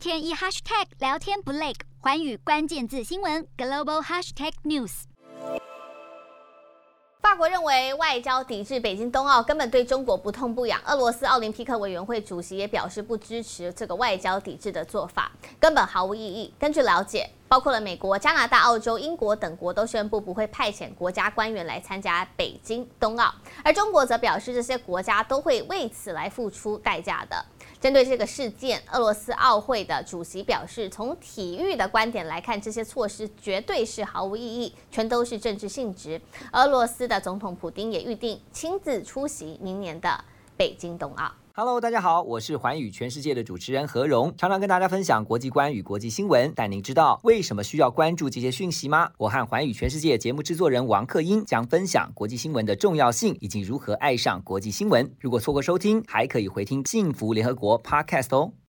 天一 hashtag 聊天不累，寰宇关键字新闻 global hashtag news。法国认为外交抵制北京冬奥根本对中国不痛不痒，俄罗斯奥林匹克委员会主席也表示不支持这个外交抵制的做法，根本毫无意义。根据了解，包括了美国、加拿大、澳洲、英国等国都宣布不会派遣国家官员来参加北京冬奥，而中国则表示这些国家都会为此来付出代价的。针对这个事件，俄罗斯奥会的主席表示，从体育的观点来看，这些措施绝对是毫无意义，全都是政治性质。俄罗斯的总统普丁也预定亲自出席明年的北京冬奥。Hello，大家好，我是寰宇全世界的主持人何荣，常常跟大家分享国际观与国际新闻。但您知道为什么需要关注这些讯息吗？我和寰宇全世界节目制作人王克英将分享国际新闻的重要性以及如何爱上国际新闻。如果错过收听，还可以回听幸福联合国 Podcast 哦。